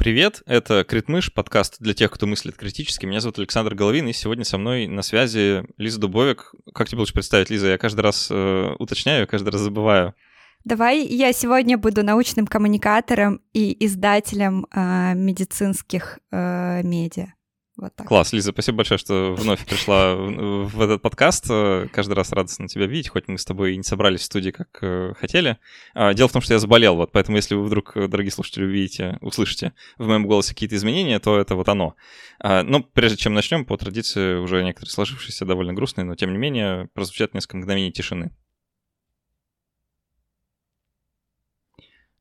Привет, это Критмыш, подкаст для тех, кто мыслит критически. Меня зовут Александр Головин, и сегодня со мной на связи Лиза Дубовик. Как тебе лучше представить, Лиза? Я каждый раз э, уточняю, каждый раз забываю. Давай я сегодня буду научным коммуникатором и издателем э, медицинских э, медиа. Вот так. Класс, Лиза, спасибо большое, что вновь пришла в этот подкаст. Каждый раз радостно тебя видеть, хоть мы с тобой и не собрались в студии, как э, хотели. А, дело в том, что я заболел, вот поэтому если вы вдруг, дорогие слушатели, увидите, услышите в моем голосе какие-то изменения, то это вот оно. А, но прежде чем начнем, по традиции уже некоторые сложившиеся довольно грустные, но тем не менее прозвучат несколько мгновений тишины.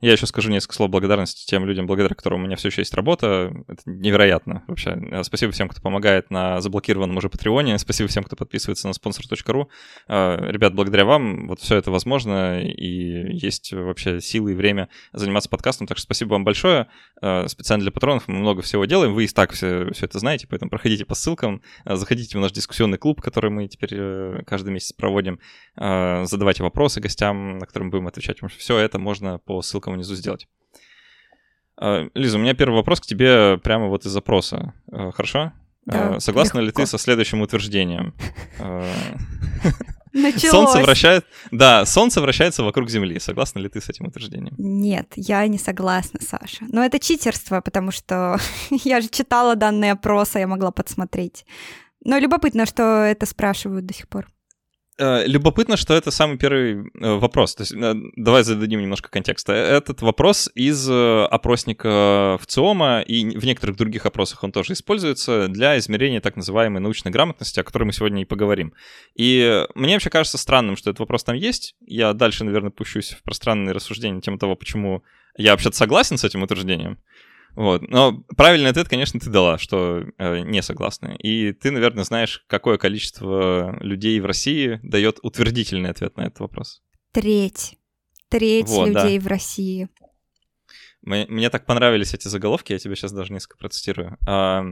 Я еще скажу несколько слов благодарности тем людям, благодаря которым у меня все еще есть работа. Это невероятно вообще. Спасибо всем, кто помогает на заблокированном уже Патреоне. Спасибо всем, кто подписывается на sponsor.ru. А, ребят, благодаря вам вот все это возможно, и есть вообще силы и время заниматься подкастом. Так что спасибо вам большое. А, специально для патронов мы много всего делаем. Вы и так все, все это знаете, поэтому проходите по ссылкам, заходите в наш дискуссионный клуб, который мы теперь э, каждый месяц проводим, задавайте вопросы гостям, на которые мы будем отвечать. Все это можно по ссылкам ссылкам внизу сделать. А, Лиза, у меня первый вопрос к тебе прямо вот из запроса. А, хорошо? Да, а, Согласна легко. ли ты со следующим утверждением? Началось. Солнце вращает... Да, Солнце вращается вокруг Земли. Согласна ли ты с этим утверждением? Нет, я не согласна, Саша. Но это читерство, потому что я же читала данные опроса, я могла подсмотреть. Но любопытно, что это спрашивают до сих пор. Э, любопытно, что это самый первый э, вопрос. То есть, э, давай зададим немножко контекста. Этот вопрос из опросника в ЦИОМа и в некоторых других опросах он тоже используется для измерения так называемой научной грамотности, о которой мы сегодня и поговорим. И мне вообще кажется странным, что этот вопрос там есть. Я дальше, наверное, пущусь в пространные рассуждения на тему того, почему я вообще-то согласен с этим утверждением. Вот. Но правильный ответ, конечно, ты дала, что э, не согласны. И ты, наверное, знаешь, какое количество людей в России дает утвердительный ответ на этот вопрос. Треть. Треть вот, людей да. в России. Мне, мне так понравились эти заголовки, я тебе сейчас даже несколько процитирую. А,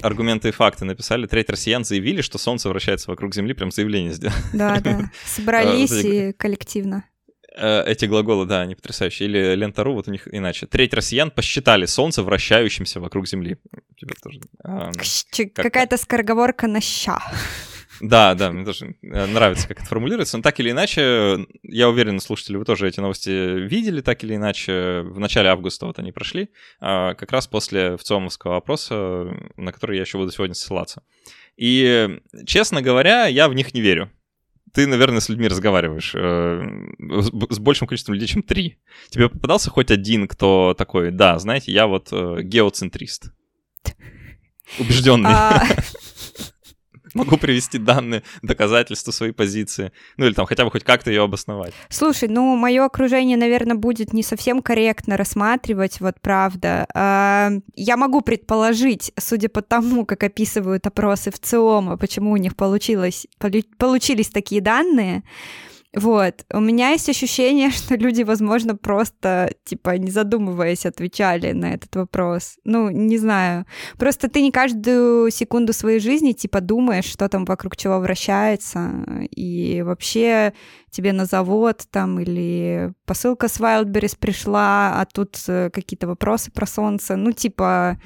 аргументы и факты написали. Треть россиян заявили, что Солнце вращается вокруг Земли, прям заявление сделали. Да, да. Собрались и коллективно. Э, эти глаголы, да, они потрясающие. Или лента.ру, вот у них иначе. Треть россиян посчитали Солнце вращающимся вокруг Земли. Тоже. А, Какая-то скороговорка на ща. Да, да, мне тоже э, нравится, как это формулируется. Но так или иначе, я уверен, слушатели, вы тоже эти новости видели, так или иначе. В начале августа вот они прошли, а, как раз после ВЦИОМовского опроса, на который я еще буду сегодня ссылаться. И, честно говоря, я в них не верю ты, наверное, с людьми разговариваешь э, с большим количеством людей, чем три. Тебе попадался хоть один, кто такой, да, знаете, я вот э, геоцентрист. Убежденный. Могу привести данные, доказательства своей позиции. Ну или там хотя бы хоть как-то ее обосновать. Слушай, ну мое окружение, наверное, будет не совсем корректно рассматривать, вот правда. Я могу предположить, судя по тому, как описывают опросы в ЦИОМа, почему у них получилось, получились такие данные, вот. У меня есть ощущение, что люди, возможно, просто, типа, не задумываясь, отвечали на этот вопрос. Ну, не знаю. Просто ты не каждую секунду своей жизни, типа, думаешь, что там вокруг чего вращается, и вообще тебе на завод там или посылка с Wildberries пришла, а тут э, какие-то вопросы про солнце. Ну, типа...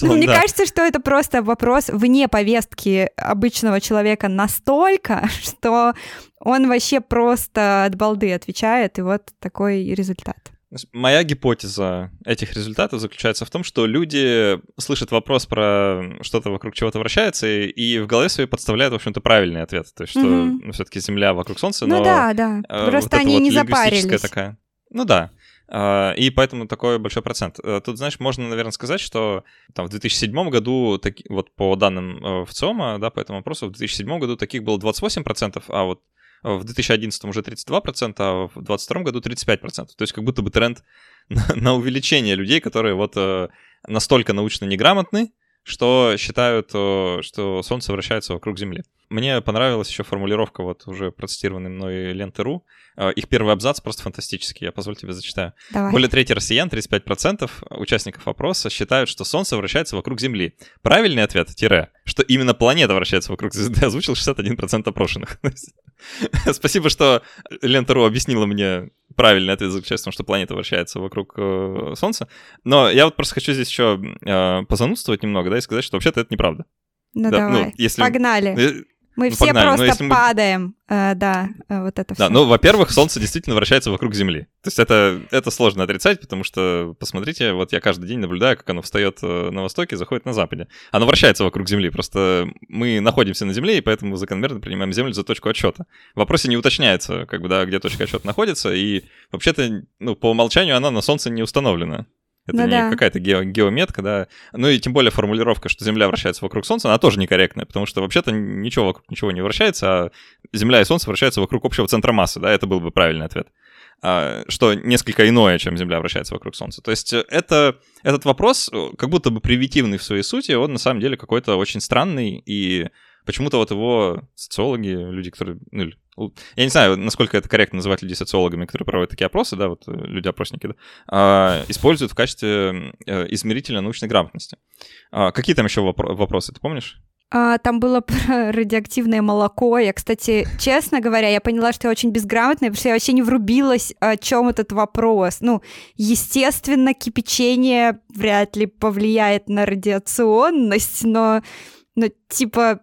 Ну, мне кажется, что это просто вопрос вне повестки обычного человека настолько, что он вообще просто от балды отвечает, и вот такой результат. Моя гипотеза этих результатов заключается в том, что люди слышат вопрос про что-то вокруг чего-то вращается, и в голове своей подставляют, в общем-то, правильный ответ. То есть, что mm-hmm. все-таки Земля вокруг Солнца, ну, но... Ну да, да. Э, просто вот они вот не запарились. Такая... Ну да. А, и поэтому такой большой процент. Э, тут, знаешь, можно, наверное, сказать, что там в 2007 году, таки, вот по данным э, ВЦИОМа, да, по этому вопросу, в 2007 году таких было 28%, а вот в 2011 уже 32%, а в 2022 году 35%. То есть как будто бы тренд на, на увеличение людей, которые вот э, настолько научно неграмотны, что считают, что Солнце вращается вокруг Земли. Мне понравилась еще формулировка вот уже процитированной мной ленты.ру. Э, их первый абзац просто фантастический, я позволю тебе зачитаю. Давай. Более трети россиян, 35% участников опроса считают, что Солнце вращается вокруг Земли. Правильный ответ, тире, что именно планета вращается вокруг звезды, озвучил 61% опрошенных. Спасибо, что Лента.ру объяснила мне правильный ответ заключается в том, что планета вращается вокруг э, Солнца. Но я вот просто хочу здесь еще э, позанудствовать немного, да, и сказать, что вообще-то это неправда. Ну да, давай, ну, если... погнали. Мы ну, все погнали. просто падаем, мы... э, да, э, вот это все. Да, ну, во-первых, Солнце действительно вращается вокруг Земли. То есть это, это сложно отрицать, потому что, посмотрите, вот я каждый день наблюдаю, как оно встает э, на востоке, заходит на западе. Оно вращается вокруг Земли, просто мы находимся на Земле, и поэтому закономерно принимаем Землю за точку отсчета. В вопросе не уточняется, как бы, да, где точка отсчета находится, и вообще-то, ну, по умолчанию она на Солнце не установлена. Это ну, не да. какая-то ге- геометка, да. Ну и тем более формулировка, что Земля вращается вокруг Солнца, она тоже некорректная, потому что вообще-то ничего вокруг ничего не вращается, а Земля и Солнце вращаются вокруг общего центра массы, да, это был бы правильный ответ. А, что несколько иное, чем Земля вращается вокруг Солнца. То есть это, этот вопрос, э, как будто бы привитивный в своей сути, он на самом деле какой-то очень странный, и почему-то вот его социологи, люди, которые, ну, я не знаю, насколько это корректно называть людей социологами, которые проводят такие опросы, да, вот э, люди-опросники, да, а, используют в качестве э, измерителя научной грамотности. А, какие там еще вопросы, ты помнишь? А, там было про радиоактивное молоко. Я, кстати, честно говоря, я поняла, что я очень безграмотная, потому что я вообще не врубилась, о чем этот вопрос. Ну, естественно, кипячение вряд ли повлияет на радиационность, но, но типа,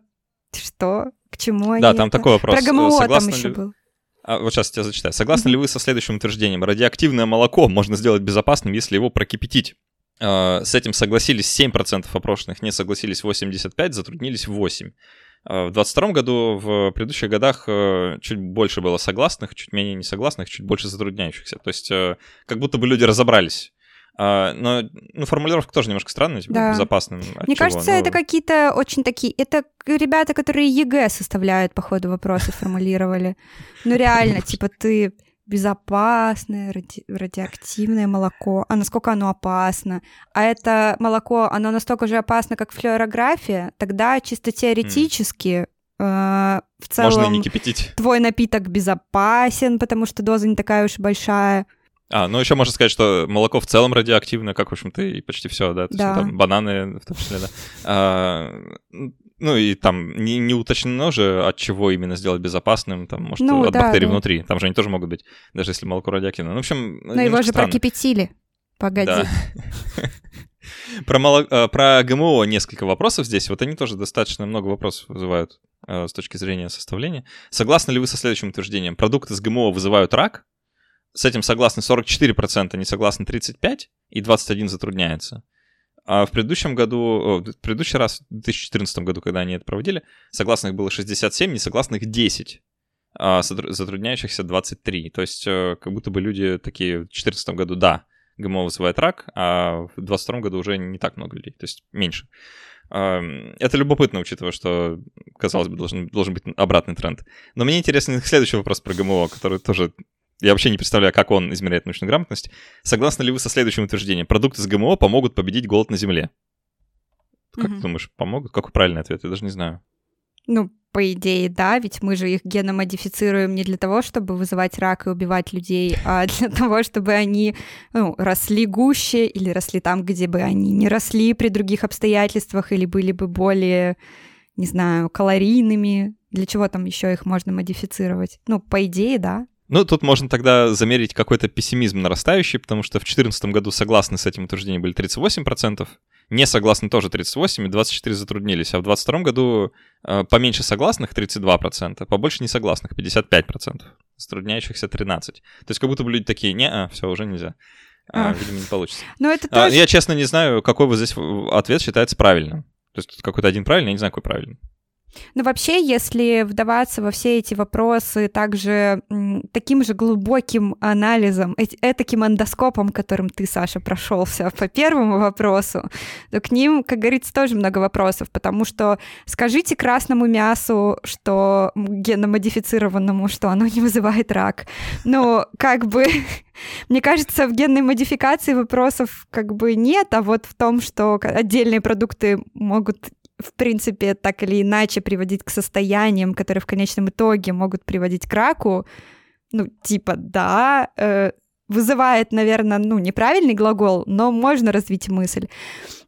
что? Чему они Да, там это? такой вопрос. Про ГМО Согласны там еще ли... был. А, вот сейчас я зачитаю. Согласны ли вы со следующим утверждением? Радиоактивное молоко можно сделать безопасным, если его прокипятить. А, с этим согласились 7% опрошенных, не согласились 85%, затруднились 8%. А, в 2022 году, в предыдущих годах э, чуть больше было согласных, чуть менее несогласных, чуть больше затрудняющихся. То есть э, как будто бы люди разобрались а, но ну, формулировка тоже немножко странная, типа, да. безопасным. Мне чего? кажется, ну... это какие-то очень такие... Это ребята, которые ЕГЭ составляют по ходу вопросы, формулировали. Ну реально, типа ты безопасное ради... радиоактивное молоко, а насколько оно опасно. А это молоко, оно настолько же опасно, как флюорография, тогда чисто теоретически mm. э, в целом Можно не кипятить. твой напиток безопасен, потому что доза не такая уж большая. А, ну еще можно сказать, что молоко в целом радиоактивное, как, в общем-то, и почти все, да. То да. Есть, там, бананы в том числе, да. А, ну и там не, не уточнено же, от чего именно сделать безопасным, там, может, ну, от да, бактерий да. внутри. Там же они тоже могут быть, даже если молоко радиоактивное. Ну, в общем, Но его же странно. прокипятили. Погоди. Да. Про, моло... А, про ГМО несколько вопросов здесь. Вот они тоже достаточно много вопросов вызывают э, с точки зрения составления. Согласны ли вы со следующим утверждением? Продукты с ГМО вызывают рак, с этим согласны 44%, не согласны 35%, и 21% затрудняется. А в предыдущем году, в предыдущий раз, в 2014 году, когда они это проводили, согласных было 67, несогласных 10, а затрудняющихся 23. То есть э, как будто бы люди такие в 2014 году, да, ГМО вызывает рак, а в 2022 году уже не так много людей, то есть меньше. Это любопытно, учитывая, что, казалось бы, должен, должен быть обратный тренд. Но мне интересен следующий вопрос про ГМО, который тоже я вообще не представляю, как он измеряет научную грамотность. Согласны ли вы со следующим утверждением? Продукты с ГМО помогут победить голод на Земле. Как угу. ты думаешь, помогут? Какой правильный ответ? Я даже не знаю. Ну, по идее, да, ведь мы же их геномодифицируем не для того, чтобы вызывать рак и убивать людей, а для того, чтобы они ну, росли гуще или росли там, где бы они не росли при других обстоятельствах или были бы более, не знаю, калорийными. Для чего там еще их можно модифицировать? Ну, по идее, да. Ну, тут можно тогда замерить какой-то пессимизм нарастающий, потому что в 2014 году согласны с этим утверждением были 38%, не согласны тоже 38%, и 24% затруднились. А в 2022 году э, поменьше согласных 32%, побольше несогласных 55%, затрудняющихся 13%. То есть как будто бы люди такие, не, а, все, уже нельзя. А, видимо, не получится. Но это а, тоже... Я, честно, не знаю, какой вот здесь ответ считается правильным. То есть тут какой-то один правильный, я не знаю, какой правильный. Но вообще, если вдаваться во все эти вопросы также таким же глубоким анализом, этаким эндоскопом, которым ты, Саша, прошелся по первому вопросу, то к ним, как говорится, тоже много вопросов, потому что скажите красному мясу, что генномодифицированному, что оно не вызывает рак. Ну, как бы, мне кажется, в генной модификации вопросов как бы нет, а вот в том, что отдельные продукты могут в принципе, так или иначе приводить к состояниям, которые в конечном итоге могут приводить к раку, ну, типа, да, э, вызывает, наверное, ну, неправильный глагол, но можно развить мысль.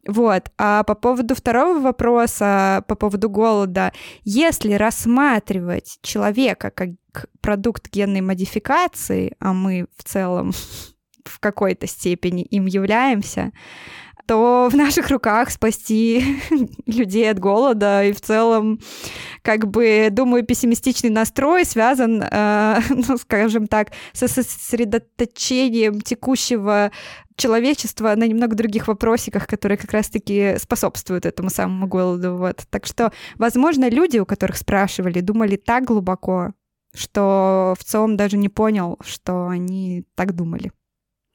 Вот. А по поводу второго вопроса, по поводу голода, если рассматривать человека как продукт генной модификации, а мы в целом в какой-то степени им являемся, то в наших руках спасти людей от голода. И в целом, как бы, думаю, пессимистичный настрой связан, э, ну, скажем так, со сосредоточением текущего человечества на немного других вопросиках, которые как раз-таки способствуют этому самому голоду. Вот. Так что, возможно, люди, у которых спрашивали, думали так глубоко, что в целом даже не понял, что они так думали.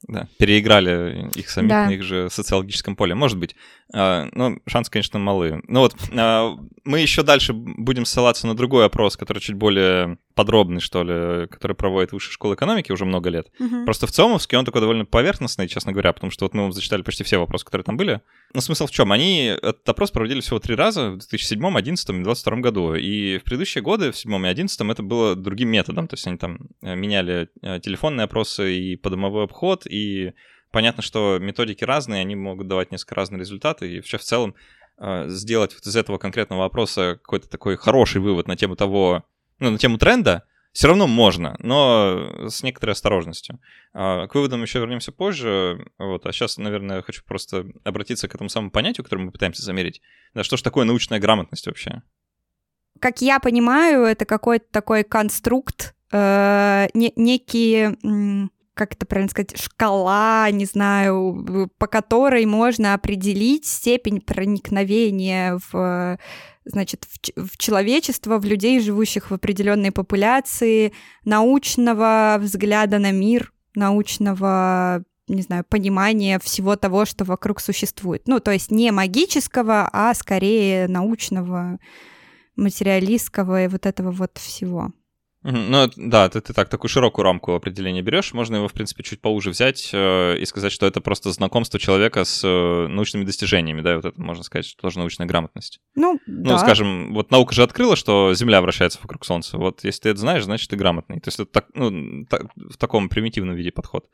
Да, переиграли их самих да. на их же социологическом поле. Может быть. А, ну, шансы, конечно, малы. Ну вот, а, мы еще дальше будем ссылаться на другой опрос, который чуть более подробный, что ли, который проводит Высшая школа экономики уже много лет. Угу. Просто в ЦИОМовске он такой довольно поверхностный, честно говоря, потому что вот мы зачитали почти все вопросы, которые там были. Но смысл в чем? Они этот опрос проводили всего три раза в 2007, 2011 и 2022 году. И в предыдущие годы, в 2007 и 2011, это было другим методом. То есть они там э, меняли э, телефонные опросы и подомовой обход, и понятно, что методики разные, они могут давать несколько разные результаты. И вообще в целом э, сделать вот из этого конкретного вопроса какой-то такой хороший вывод на тему того, ну, на тему тренда, все равно можно, но с некоторой осторожностью. А, к выводам еще вернемся позже. Вот, а сейчас, наверное, хочу просто обратиться к этому самому понятию, которое мы пытаемся замерить. Да, что же такое научная грамотность вообще? Как я понимаю, это какой-то такой конструкт, э, не, некие как это правильно сказать, шкала, не знаю, по которой можно определить степень проникновения в значит, в, в человечество, в людей, живущих в определенной популяции, научного взгляда на мир, научного не знаю, понимания всего того, что вокруг существует. Ну, то есть не магического, а скорее научного, материалистского и вот этого вот всего. Ну, да, ты, ты так, такую широкую рамку определения берешь. Можно его, в принципе, чуть поуже взять э, и сказать, что это просто знакомство человека с э, научными достижениями, да, и вот это можно сказать, что тоже научная грамотность. Ну, ну да. скажем, вот наука же открыла, что Земля вращается вокруг Солнца. Вот если ты это знаешь, значит, ты грамотный. То есть это так, ну, так, в таком примитивном виде подход.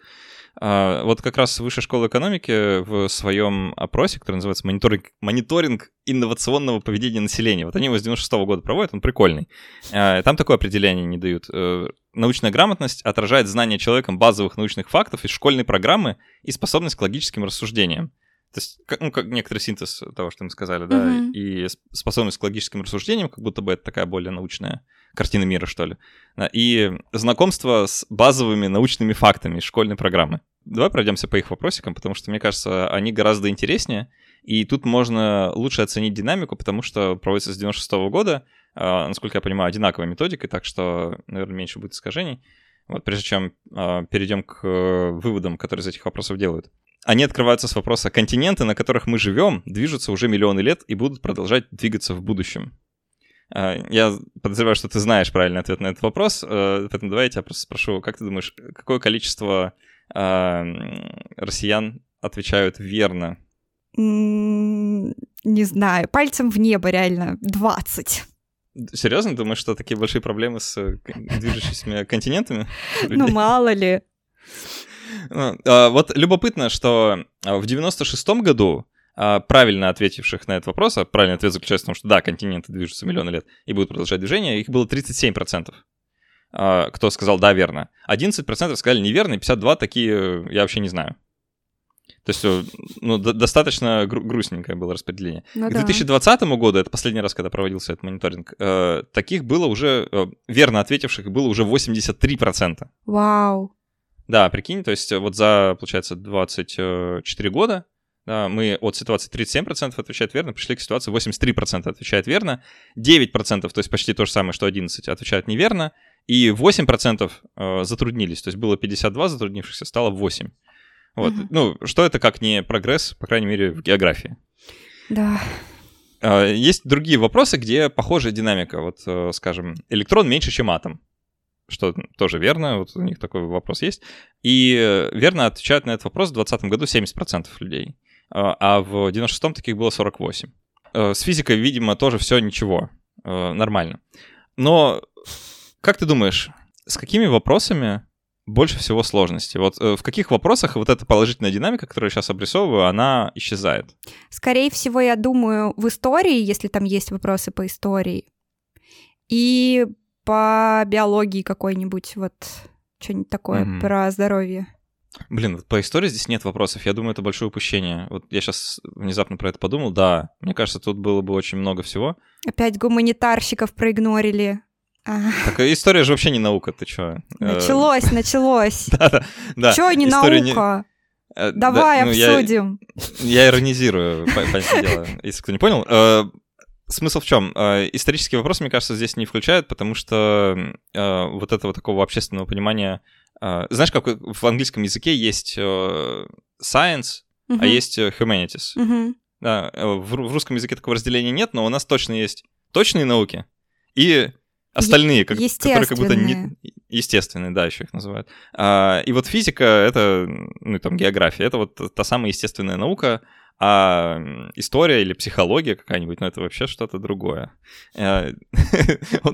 А, вот как раз Высшая школа экономики в своем опросе, который называется «Мониторинг, мониторинг инновационного поведения населения», вот они его с 96 -го года проводят, он прикольный. А, там такое определение не дают. Э, Научная грамотность отражает знание человеком базовых научных фактов из школьной программы и способность к логическим рассуждениям. То есть, ну, как некоторый синтез того, что мы сказали, да, mm-hmm. и способность к логическим рассуждениям, как будто бы это такая более научная картина мира, что ли. И знакомство с базовыми научными фактами из школьной программы. Давай пройдемся по их вопросикам, потому что, мне кажется, они гораздо интереснее, и тут можно лучше оценить динамику, потому что проводится с 96 -го года, а, насколько я понимаю, одинаковой методикой, так что, наверное, меньше будет искажений. Вот прежде чем э, перейдем к э, выводам, которые из этих вопросов делают. Они открываются с вопроса, континенты, на которых мы живем, движутся уже миллионы лет и будут продолжать двигаться в будущем. Э, я подозреваю, что ты знаешь правильный ответ на этот вопрос, э, поэтому давай я тебя просто спрошу, как ты думаешь, какое количество э, россиян отвечают верно? Не знаю, пальцем в небо реально 20. Серьезно, думаешь, что такие большие проблемы с э, движущимися континентами? Ну, мало ли. Ну, а, вот любопытно, что а, в 96-м году а, правильно ответивших на этот вопрос, а правильный ответ заключается в том, что да, континенты движутся миллионы лет и будут продолжать движение, их было 37%. Кто сказал да, верно. 11% сказали неверно, и 52 такие я вообще не знаю. То есть, э, ну, достаточно гру- грустненькое было распределение. Ну, К 2020 да. году, это последний раз, когда проводился этот мониторинг, э, таких было уже, э, верно ответивших было уже 83%. Вау. Да, прикинь, то есть э, вот за, получается, 24 года да, мы от ситуации 37% отвечает верно, пришли к ситуации 83% отвечает верно, 9%, то есть почти то же самое, что 11, отвечают неверно, и 8% э, затруднились, то есть было 52 затруднившихся, стало 8. Вот. Угу. Ну, что это как не прогресс, по крайней мере, в географии. Да. А, есть другие вопросы, где похожая динамика. Вот, э, скажем, электрон меньше, чем атом. Что тоже верно, вот у них такой вопрос есть. И э, верно отвечают на этот вопрос в 2020 году 70% людей. А, а в 96-м таких было 48. Э, с физикой, видимо, тоже все ничего. Нормально. Но как ты думаешь, с какими вопросами больше всего сложностей? Вот э, в каких вопросах вот эта положительная динамика, которую я сейчас обрисовываю, она исчезает? Скорее всего, я думаю, в истории, если там есть вопросы по истории, и по биологии какой-нибудь, вот что-нибудь такое mm-hmm. про здоровье. Блин, по истории здесь нет вопросов. Я думаю, это большое упущение. Вот я сейчас внезапно про это подумал. Да, мне кажется, тут было бы очень много всего. Опять гуманитарщиков проигнорили. Так история же вообще не наука, ты чё? Э, началось, началось. Да, да. Чё не наука? Э, Давай ну, обсудим. Я иронизирую, понятное дело, если кто не понял. Э, смысл в чем? Исторический вопрос, мне кажется, здесь не включают, потому что вот этого такого общественного понимания... Знаешь, как в английском языке есть science, а есть humanities. Да, в русском языке такого разделения нет, но у нас точно есть точные науки и Остальные, как, которые как будто не... Естественные, да, еще их называют. А, и вот физика — это, ну, там, география, это вот та самая естественная наука, а история или психология какая-нибудь, ну, это вообще что-то другое. А,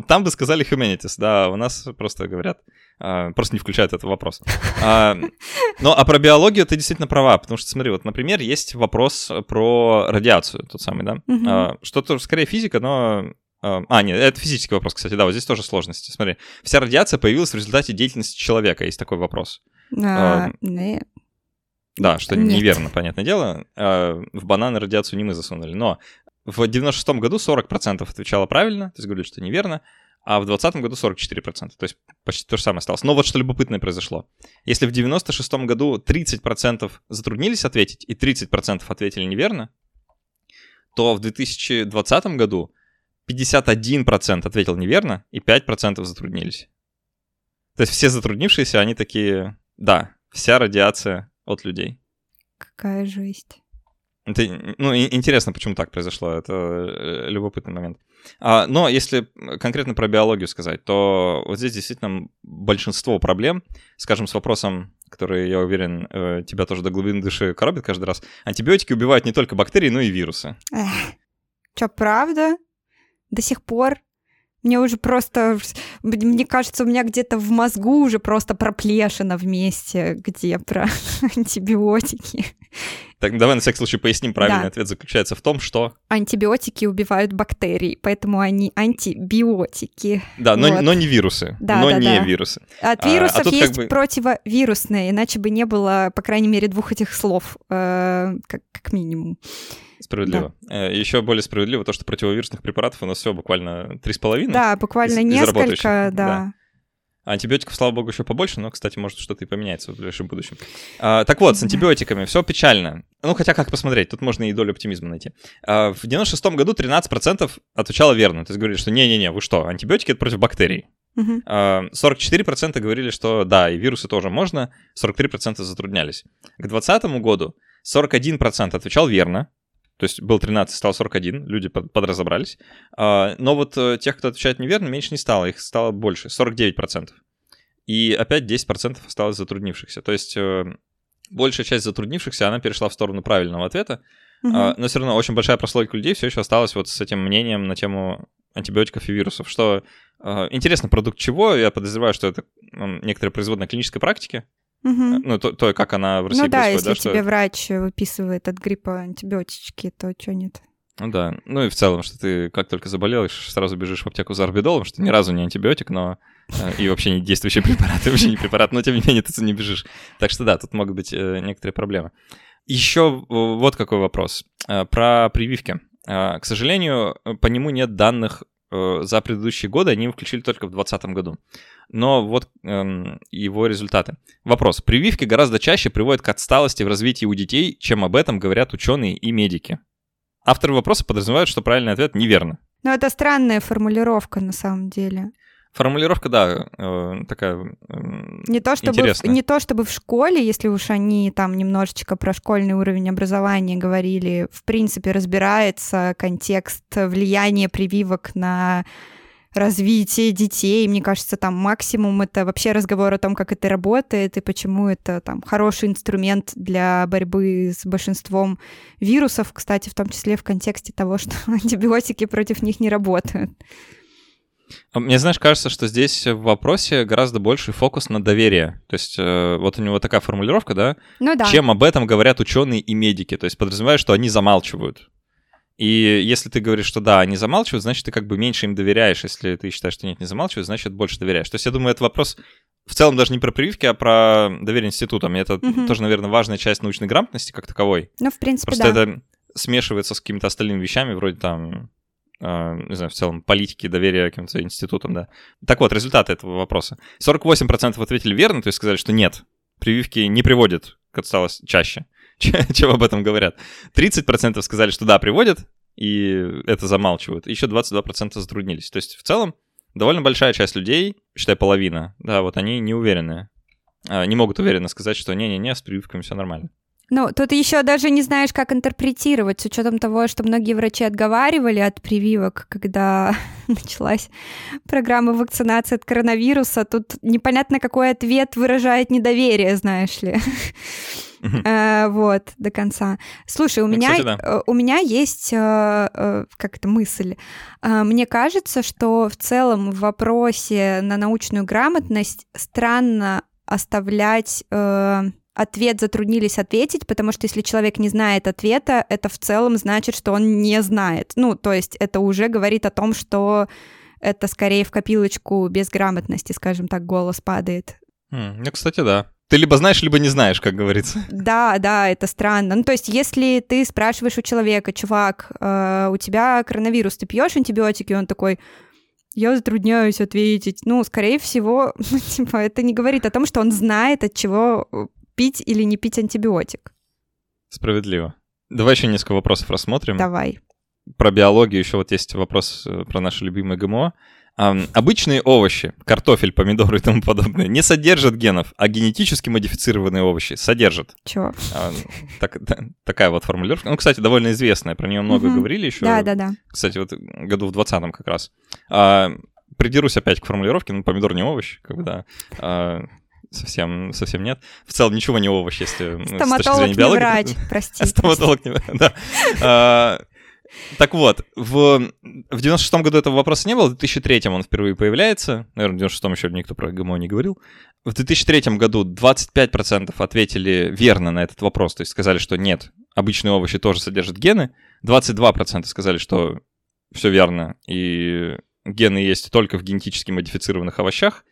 там бы сказали humanities, да, у нас просто говорят, а, просто не включают этот вопрос. А, ну, а про биологию ты действительно права, потому что, смотри, вот, например, есть вопрос про радиацию, тот самый, да? Что-то, скорее, физика, но а, нет, это физический вопрос, кстати, да, вот здесь тоже сложности. Смотри, вся радиация появилась в результате деятельности человека, есть такой вопрос. А, а, нет. Да, что нет. неверно, понятное дело. А, в бананы радиацию не мы засунули, но в 96-м году 40% отвечало правильно, то есть говорили, что неверно, а в 2020 году 44%, то есть почти то же самое осталось. Но вот что любопытное произошло. Если в 96-м году 30% затруднились ответить и 30% ответили неверно, то в 2020 году 51% ответил неверно, и 5% затруднились. То есть все затруднившиеся, они такие, да, вся радиация от людей. Какая жесть. Это, ну, интересно, почему так произошло, это э, любопытный момент. А, но если конкретно про биологию сказать, то вот здесь действительно большинство проблем, скажем, с вопросом, который, я уверен, э, тебя тоже до глубины души коробит каждый раз, антибиотики убивают не только бактерии, но и вирусы. Эх, что, правда? до сих пор мне уже просто, мне кажется, у меня где-то в мозгу уже просто проплешено вместе, где про антибиотики. Так, давай на всякий случай поясним. Правильный да. ответ заключается в том, что... Антибиотики убивают бактерии, поэтому они антибиотики. Да, но, вот. но не вирусы. Да, но да, не да. вирусы. От вирусов а, а есть как бы... противовирусные, иначе бы не было, по крайней мере, двух этих слов, э, как, как минимум. Справедливо. Да. Э, Еще более справедливо то, что противовирусных препаратов у нас все буквально три с половиной. Да, буквально из, несколько, из да. да. Антибиотиков, слава богу, еще побольше, но, кстати, может что-то и поменяется в ближайшем будущем. А, так вот, с антибиотиками все печально. Ну, хотя как посмотреть, тут можно и долю оптимизма найти. А, в 96-м году 13% отвечало верно. То есть говорили, что не-не-не, вы что, антибиотики — это против бактерий. Uh-huh. А, 44% говорили, что да, и вирусы тоже можно, 43% затруднялись. К 2020 году 41% отвечал верно, то есть был 13, стал 41, люди подразобрались. А, но вот э, тех, кто отвечает неверно, меньше не стало, их стало больше, 49%. И опять 10% осталось затруднившихся. То есть э, большая часть затруднившихся, она перешла в сторону правильного ответа, угу. но все равно очень большая прослойка людей все еще осталась вот с этим мнением на тему антибиотиков и вирусов, что э, интересно, продукт чего, я подозреваю, что это некоторые производные клинической практики, Угу. Ну, то, то, как она в России Ну да, если да, тебе что... врач выписывает от гриппа антибиотики, то что нет? Ну да, ну и в целом, что ты как только заболел, сразу бежишь в аптеку за орбидолом, что ни разу не антибиотик, но э, и вообще не действующий препарат, и вообще не препарат, но тем не менее ты не бежишь. Так что да, тут могут быть э, некоторые проблемы. Еще вот какой вопрос. Э, про прививки. К сожалению, по нему нет данных за предыдущие годы, они его включили только в 2020 году но вот эм, его результаты. Вопрос. Прививки гораздо чаще приводят к отсталости в развитии у детей, чем об этом говорят ученые и медики. Авторы вопроса подразумевают, что правильный ответ неверно. Но это странная формулировка на самом деле. Формулировка, да, э, такая не то, чтобы интересная. В, не то чтобы в школе, если уж они там немножечко про школьный уровень образования говорили, в принципе разбирается контекст влияния прививок на развитие детей. Мне кажется, там максимум это вообще разговор о том, как это работает и почему это там хороший инструмент для борьбы с большинством вирусов, кстати, в том числе в контексте того, что антибиотики против них не работают. А Мне, знаешь, кажется, что здесь в вопросе гораздо больший фокус на доверие. То есть э, вот у него такая формулировка, да? Ну да. Чем об этом говорят ученые и медики. То есть подразумевает, что они замалчивают. И если ты говоришь, что да, они замалчивают, значит, ты как бы меньше им доверяешь. Если ты считаешь, что нет, не замалчивают, значит, больше доверяешь. То есть я думаю, это вопрос в целом даже не про прививки, а про доверие институтам. И это Мгм. тоже, наверное, важная часть научной грамотности как таковой. Ну, в принципе, Просто да. это смешивается с какими-то остальными вещами, вроде там, не знаю, в целом политики, доверия каким-то институтам, да. Так вот, результаты этого вопроса. 48% ответили верно, то есть сказали, что нет, прививки не приводят к отсталости чаще, че- чем об этом говорят. 30% сказали, что да, приводят, и это замалчивают. Еще 22% затруднились. То есть в целом довольно большая часть людей, считай половина, да, вот они не уверены, а, не могут уверенно сказать, что не-не-не, с прививками все нормально. Ну, тут еще даже не знаешь, как интерпретировать, с учетом того, что многие врачи отговаривали от прививок, когда началась программа вакцинации от коронавируса. Тут непонятно, какой ответ выражает недоверие, знаешь ли. Э, Вот, до конца. Слушай, у Ну, меня, э, у меня есть э, как-то мысль. Мне кажется, что в целом в вопросе на научную грамотность странно оставлять ответ затруднились ответить, потому что если человек не знает ответа, это в целом значит, что он не знает. Ну, то есть это уже говорит о том, что это скорее в копилочку безграмотности, скажем так, голос падает. М, Ну, кстати, да. Ты либо знаешь, либо не знаешь, как говорится. Да, да, это странно. Ну, то есть, если ты спрашиваешь у человека, чувак, э, у тебя коронавирус, ты пьешь антибиотики, он такой, я затрудняюсь ответить. Ну, скорее всего, типа, это не говорит о том, что он знает, от чего э, пить или не пить антибиотик. Справедливо. Давай еще несколько вопросов рассмотрим. Давай. Про биологию еще вот есть вопрос э, про наши любимые ГМО. Обычные овощи, картофель, помидоры и тому подобное, не содержат генов, а генетически модифицированные овощи содержат. Чё? А, так- та- такая вот формулировка. Ну, кстати, довольно известная, про нее много Мгм. говорили еще. Да, да, да. Кстати, вот году в 20 как раз. А, придерусь опять к формулировке, ну, помидор не овощ, как бы, да. А, совсем, совсем нет. В целом ничего не овощ, если ну, с точки Стоматолог зрения не биологии. врач, прости. Стоматолог не да. А, Так вот, в, в 96-м году этого вопроса не было, в 2003-м он впервые появляется. Наверное, в 96-м еще никто про ГМО не говорил. В 2003 году 25% ответили верно на этот вопрос, то есть сказали, что нет, обычные овощи тоже содержат гены. 22% сказали, что все верно, и гены есть только в генетически модифицированных овощах.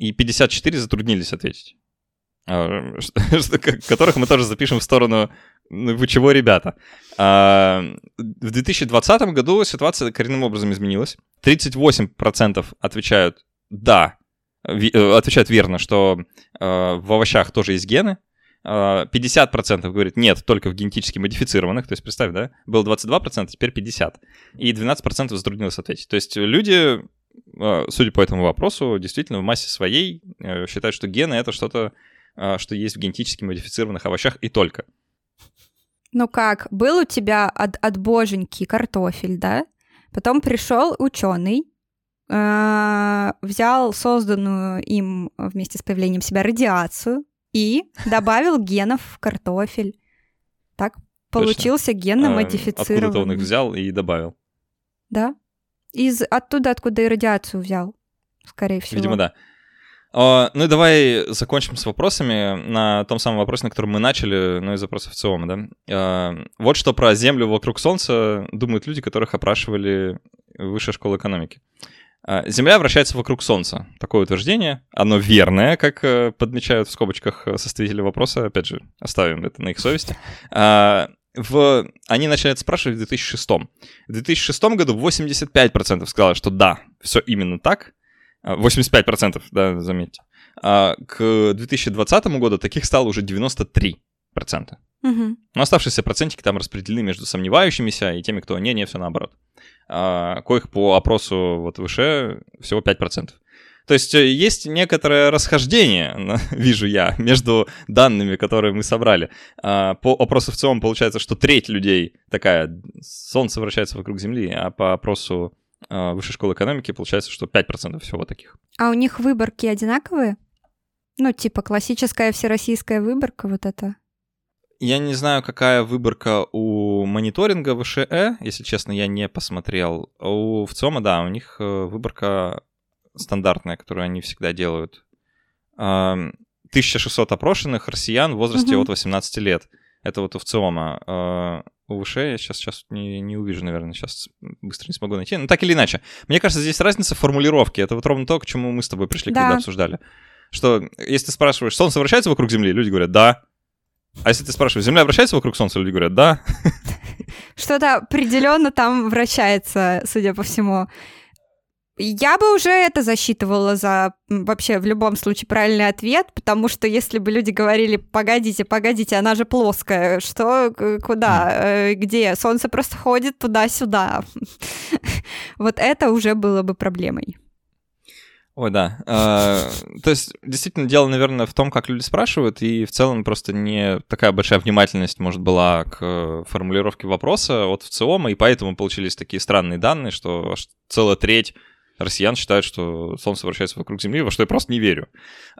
И 54 затруднились ответить. А, которых мы тоже запишем в сторону ну, вы чего, ребята? А, в 2020 году ситуация коренным образом изменилась. 38% отвечают «да», э, отвечают верно, что э, в овощах тоже есть гены. А, 50% говорит «нет, только в генетически модифицированных». То есть, представь, да? Было 22%, теперь 50%. И 12% затруднилось ответить. То есть люди, судя по этому вопросу, действительно в массе своей э, считают, что гены — это что-то, э, что есть в генетически модифицированных овощах и только. Ну как, был у тебя от, от боженьки картофель, да? Потом пришел ученый, взял созданную им вместе с появлением себя радиацию и добавил генов в картофель. Так получился генно Э, Откуда-то модифицированный. он их взял и добавил. Да. Из оттуда, откуда и радиацию взял, скорее всего. Видимо, да. А, ну и давай закончим с вопросами на том самом вопросе, на котором мы начали, ну из вопросов ЦИОМа, да. А, вот что про Землю вокруг Солнца думают люди, которых опрашивали в Высшей школе экономики. А, Земля вращается вокруг Солнца. Такое утверждение. Оно верное, как э, подмечают в скобочках э, составители вопроса. Опять же, оставим это на их совести. А, в... Они начали это спрашивать в 2006. В 2006 году 85% сказало, что да, все именно так. А, 85%, да, заметьте. А к 2020 году таких стало уже 93%. Мгм. Но оставшиеся процентики там распределены между сомневающимися и теми, кто не-не, все наоборот. А, коих по опросу вот выше всего 5%. То есть э, есть некоторое расхождение, вижу я, между данными, которые мы собрали. А, По опросу в целом получается, что треть людей такая, Солнце вращается вокруг Земли, а по опросу а, Высшей школы экономики получается, что 5% всего таких. А у них выборки одинаковые? Ну, типа классическая всероссийская выборка вот это. Я не знаю, какая выборка у мониторинга ВШЭ, если честно, я не посмотрел. У ВЦИОМа, да, у них э, выборка стандартная, которую они всегда делают. 1600 опрошенных россиян в возрасте угу. от 18 лет. Это вот у ВЦИОМа. А, у ВШ я сейчас, сейчас не, не увижу, наверное, сейчас быстро не смогу найти. Но так или иначе. Мне кажется, здесь разница в формулировке. Это вот ровно то, к чему мы с тобой пришли, да. когда обсуждали. Что если ты спрашиваешь, Солнце вращается вокруг Земли, люди говорят «да». А если ты спрашиваешь, Земля вращается вокруг Солнца, люди говорят «да». Что-то определенно там вращается, судя по всему. Я бы уже это засчитывала за вообще в любом случае правильный ответ, потому что если бы люди говорили, погодите, погодите, она же плоская, что, куда, э, где? Солнце просто ходит туда-сюда. Вот это уже было бы проблемой. Ой, да. А, то есть, действительно, дело, наверное, в том, как люди спрашивают, и в целом просто не такая большая внимательность, может, была к формулировке вопроса от ВЦИОМа, и поэтому получились такие странные данные, что целая треть россиян считают, что Солнце вращается вокруг Земли, во что я просто не верю.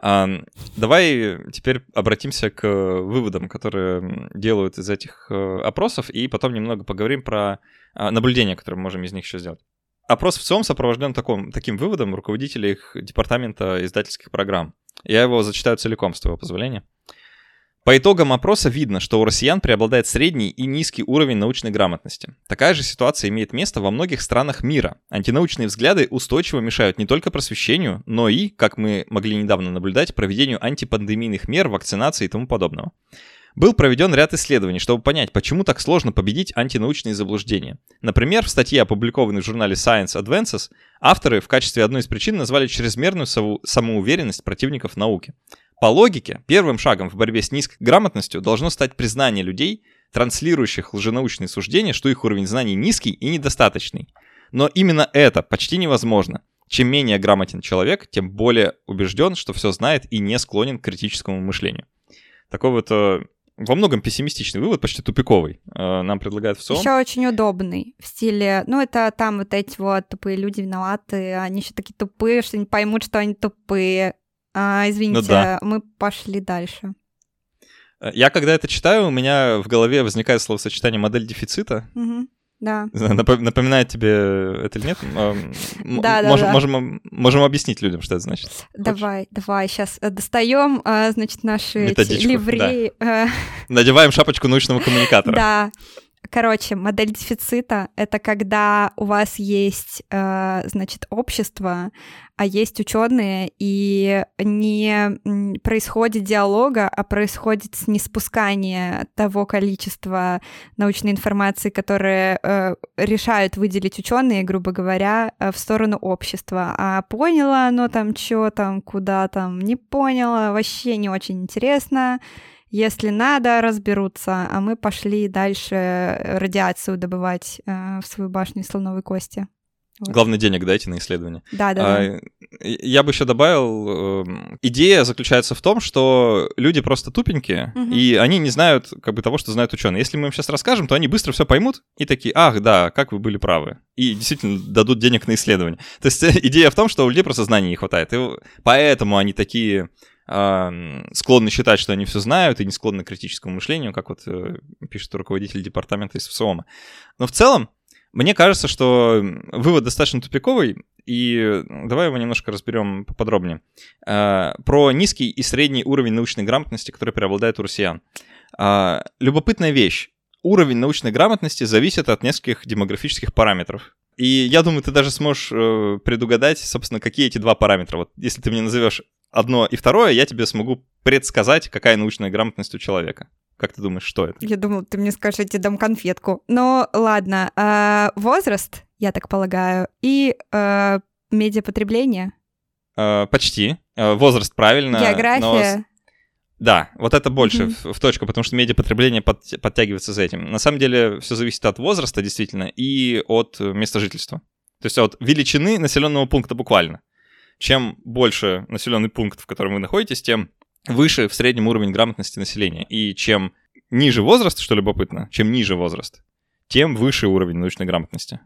А, давай теперь обратимся к выводам, которые делают из этих э, опросов, и потом немного поговорим про а, наблюдения, которые мы можем из них еще сделать. Опрос в ЦИОМ сопровожден таком, таким выводом руководителя их департамента издательских программ. Я его зачитаю целиком, с твоего позволения. По итогам опроса видно, что у россиян преобладает средний и низкий уровень научной грамотности. Такая же ситуация имеет место во многих странах мира. Антинаучные взгляды устойчиво мешают не только просвещению, но и, как мы могли недавно наблюдать, проведению антипандемийных мер, вакцинации и тому подобного. Был проведен ряд исследований, чтобы понять, почему так сложно победить антинаучные заблуждения. Например, в статье, опубликованной в журнале Science Advances, авторы в качестве одной из причин назвали чрезмерную самоуверенность противников науки. По логике, первым шагом в борьбе с низкой грамотностью должно стать признание людей, транслирующих лженаучные суждения, что их уровень знаний низкий и недостаточный. Но именно это почти невозможно. Чем менее грамотен человек, тем более убежден, что все знает и не склонен к критическому мышлению. Такой вот э, во многом пессимистичный вывод, почти тупиковый, э, нам предлагает в СОМ. Еще очень удобный в стиле, ну это там вот эти вот тупые люди виноваты, они еще такие тупые, что не поймут, что они тупые. А, извините, ну, да. мы пошли дальше. Э, я когда это читаю, у меня в голове возникает словосочетание модель дефицита. Угу. Да. Напоминает тебе это или нет? Да, да, можем, да. Можем, можем объяснить людям, что это значит. Давай, Хочешь? давай, сейчас э, достаем, а, значит, наши ливреи. Да. Э. Надеваем шапочку научного коммуникатора. Да. Короче, модель дефицита — это когда у вас есть, э, значит, общество, а есть ученые, и не происходит диалога, а происходит неспускание того количества научной информации, которые э, решают выделить ученые, грубо говоря, э, в сторону общества. А поняло оно там, что там, куда там, не поняло, вообще не очень интересно если надо, разберутся, а мы пошли дальше радиацию добывать э, в свою башню слоновой кости. Вот. Главное, денег дайте на исследование. Да, да. А, я бы еще добавил, э, идея заключается в том, что люди просто тупенькие, угу. и они не знают как бы того, что знают ученые. Если мы им сейчас расскажем, то они быстро все поймут и такие, ах, да, как вы были правы. И действительно дадут денег на исследование. То есть идея в том, что у людей просто знаний не хватает. И поэтому они такие склонны считать, что они все знают и не склонны к критическому мышлению, как вот э, пишет руководитель департамента из ФСОМа. Но в целом, мне кажется, что вывод достаточно тупиковый, и давай его немножко разберем поподробнее. А, про низкий и средний уровень научной грамотности, который преобладает у россиян. А, любопытная вещь. Уровень научной грамотности зависит от нескольких демографических параметров. И я думаю, ты даже сможешь э, предугадать, собственно, какие эти два параметра. Вот если ты мне назовешь одно и второе, я тебе смогу предсказать, какая научная грамотность у человека. Как ты думаешь, что это? Я думал, ты мне скажешь, я тебе дам конфетку. Но ладно, а, возраст, я так полагаю, и а, медиапотребление? А, почти. А, возраст правильно. География. Но... Да, вот это больше mm-hmm. в, в точку, потому что медиапотребление под, подтягивается за этим. На самом деле все зависит от возраста, действительно, и от места жительства. То есть от величины населенного пункта буквально чем больше населенный пункт, в котором вы находитесь, тем выше в среднем уровень грамотности населения. И чем ниже возраст, что любопытно, чем ниже возраст, тем выше уровень научной грамотности.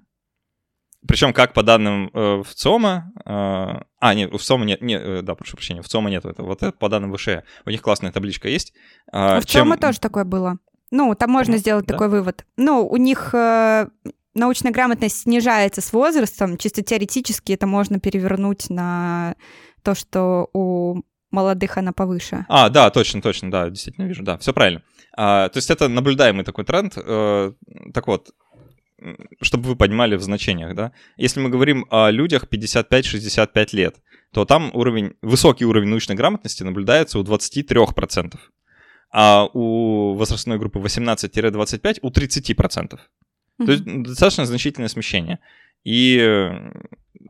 Причем как по данным э, в ЦОМа... Э, а, нет, в ЦОМа нет, нет, э, да, прошу прощения, в ЦОМа нет этого. Вот это по данным ВШЭ. У них классная табличка есть. Э, а в чем... ЦОМа тоже такое было. Ну, там можно сделать да? такой вывод. Ну, у них э, научная грамотность снижается с возрастом. Чисто теоретически это можно перевернуть на то, что у молодых она повыше. А, да, точно, точно, да, действительно вижу, да, все правильно. А, то есть это наблюдаемый такой тренд. Э, так вот, чтобы вы понимали в значениях, да, если мы говорим о людях 55-65 лет, то там уровень, высокий уровень научной грамотности наблюдается у 23%, а у возрастной группы 18-25 у 30%. То есть достаточно значительное смещение. И,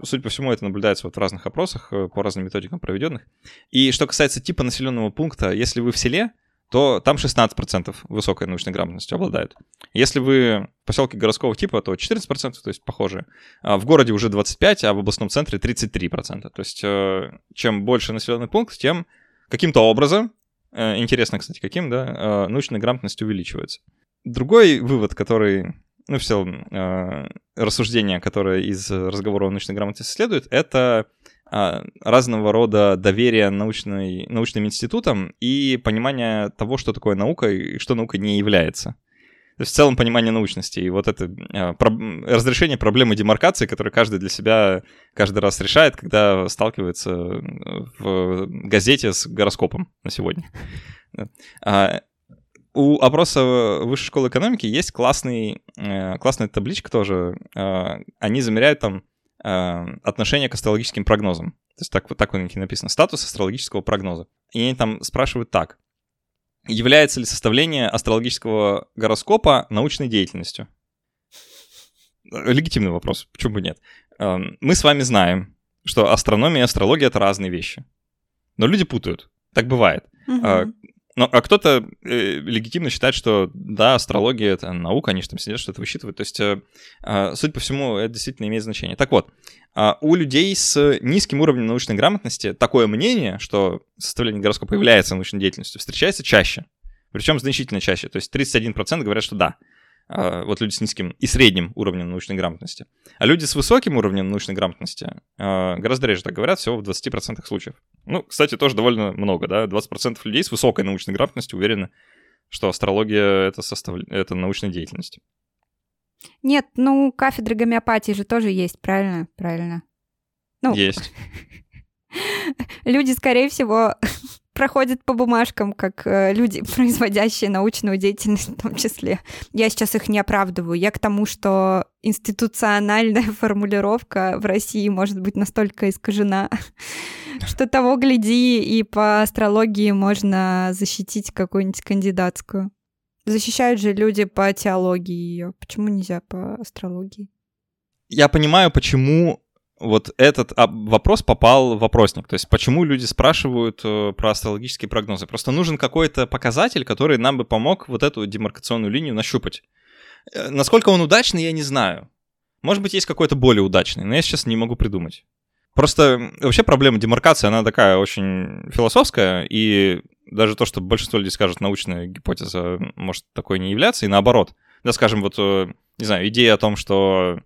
судя по всему, это наблюдается вот в разных опросах э, по разным методикам проведенных. И что касается типа населенного пункта, если вы в селе, то там 16% высокой научной грамотностью обладают. Если вы в поселке городского типа, то 14%, то есть похожие. А в городе уже 25%, а в областном центре 33%. То есть э, чем больше населенный пункт, тем каким-то образом, э, интересно, кстати, каким, да, э, научная грамотность увеличивается. Другой вывод, который, ну, в целом, рассуждение, которое из разговора о научной грамотности следует, это а, разного рода доверие научной, научным институтам и понимание того, что такое наука и что наука не является. То есть в целом понимание научности. И вот это а, про, разрешение проблемы демаркации, которую каждый для себя каждый раз решает, когда сталкивается в газете с гороскопом на сегодня. У опроса Высшей школы экономики есть классный, э, классная табличка тоже. Они замеряют там Эм, отношение к астрологическим прогнозам. То есть так, вот так у них написано. Статус астрологического прогноза. И они там спрашивают так. Является ли составление астрологического гороскопа научной деятельностью? Легитимный вопрос, почему бы нет. Мы с вами знаем, что астрономия и астрология — это разные вещи. Но люди путают. Так бывает. Угу. Ну, а кто-то э, легитимно считает, что да, астрология это наука, они же там сидят, что-то высчитывают. То есть, э, э, суть по всему, это действительно имеет значение. Так вот, э, у людей с низким уровнем научной грамотности такое мнение, что составление гороскопа является научной деятельностью, встречается чаще. Причем значительно чаще. То есть 31% говорят, что да. А, вот люди с низким и средним уровнем научной грамотности. А люди с высоким уровнем научной грамотности а, гораздо реже так говорят, всего в 20% случаев. Ну, кстати, тоже довольно много, да, 20% людей с высокой научной грамотностью уверены, что астрология — это, состав... это научная деятельность. Нет, ну, кафедры гомеопатии же тоже есть, правильно? Правильно. Ну, есть. Люди, скорее всего, проходят по бумажкам, как э, люди, производящие научную деятельность в том числе. Я сейчас их не оправдываю. Я к тому, что институциональная формулировка в России может быть настолько искажена, что того гляди, и по астрологии можно защитить какую-нибудь кандидатскую. Защищают же люди по теологии ее. Почему нельзя по астрологии? Я понимаю, почему вот этот вопрос попал в вопросник. То есть почему люди спрашивают э, про астрологические прогнозы? Просто нужен какой-то показатель, который нам бы помог вот эту демаркационную линию нащупать. Э, насколько он удачный, я не знаю. Может быть, есть какой-то более удачный, но я сейчас не могу придумать. Просто вообще проблема демаркации, она такая очень философская, и даже то, что большинство людей скажут, научная гипотеза может такой не являться, и наоборот. Да, скажем, вот, э, не знаю, идея о том, что